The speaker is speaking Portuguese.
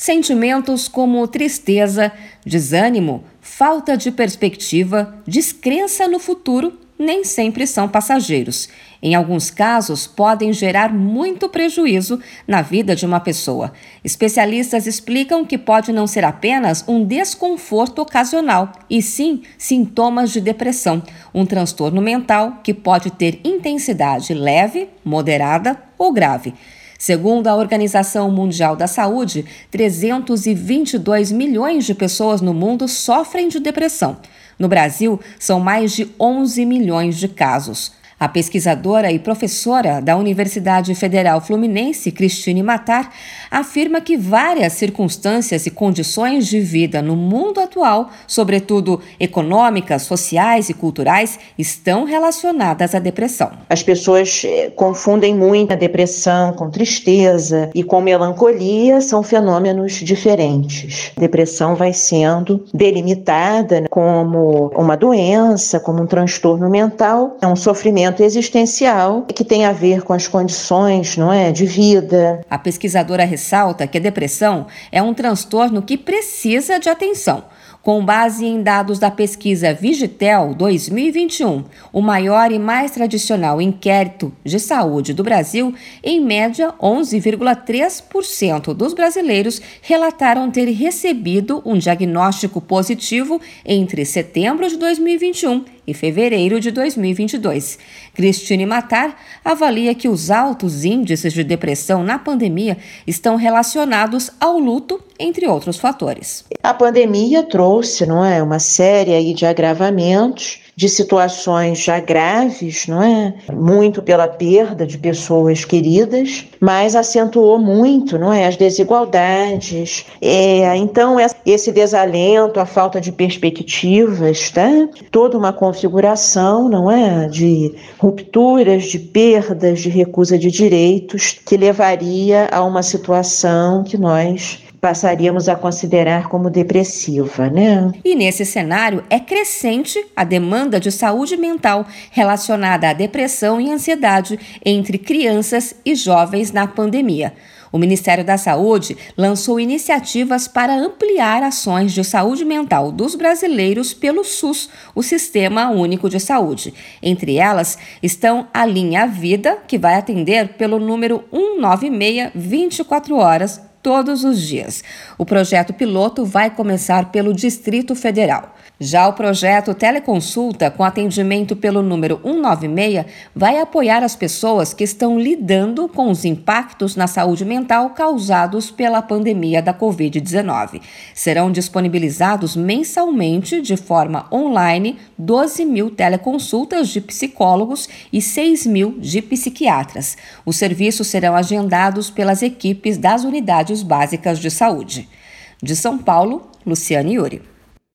Sentimentos como tristeza, desânimo, falta de perspectiva, descrença no futuro nem sempre são passageiros. Em alguns casos, podem gerar muito prejuízo na vida de uma pessoa. Especialistas explicam que pode não ser apenas um desconforto ocasional, e sim sintomas de depressão, um transtorno mental que pode ter intensidade leve, moderada ou grave. Segundo a Organização Mundial da Saúde, 322 milhões de pessoas no mundo sofrem de depressão. No Brasil, são mais de 11 milhões de casos. A pesquisadora e professora da Universidade Federal Fluminense, Cristine Matar, afirma que várias circunstâncias e condições de vida no mundo atual, sobretudo econômicas, sociais e culturais, estão relacionadas à depressão. As pessoas eh, confundem muito a depressão com tristeza e com melancolia, são fenômenos diferentes. A depressão vai sendo delimitada como uma doença, como um transtorno mental, é um sofrimento existencial que tem a ver com as condições, não é, de vida. A pesquisadora ressalta que a depressão é um transtorno que precisa de atenção com base em dados da pesquisa Vigitel 2021, o maior e mais tradicional inquérito de saúde do Brasil, em média, 11,3% dos brasileiros relataram ter recebido um diagnóstico positivo entre setembro de 2021 e fevereiro de 2022. Cristine Matar avalia que os altos índices de depressão na pandemia estão relacionados ao luto, entre outros fatores. A pandemia trouxe, não é, uma série de agravamentos de situações já graves, não é? Muito pela perda de pessoas queridas, mas acentuou muito, não é? As desigualdades. É, então, esse desalento, a falta de perspectivas, tá? Toda uma configuração, não é? De rupturas, de perdas, de recusa de direitos, que levaria a uma situação que nós passaríamos a considerar como depressiva, né? E nesse cenário é crescente a demanda de saúde mental relacionada à depressão e ansiedade entre crianças e jovens na pandemia. O Ministério da Saúde lançou iniciativas para ampliar ações de saúde mental dos brasileiros pelo SUS, o Sistema Único de Saúde. Entre elas estão a Linha Vida, que vai atender pelo número 196 24 horas todos os dias. O projeto piloto vai começar pelo Distrito Federal. Já o projeto Teleconsulta, com atendimento pelo número 196, vai apoiar as pessoas que estão lidando com os impactos na saúde mental causados pela pandemia da Covid-19. Serão disponibilizados mensalmente, de forma online, 12 mil teleconsultas de psicólogos e 6 mil de psiquiatras. Os serviços serão agendados pelas equipes das unidades básicas de saúde. De São Paulo, Luciane Yuri.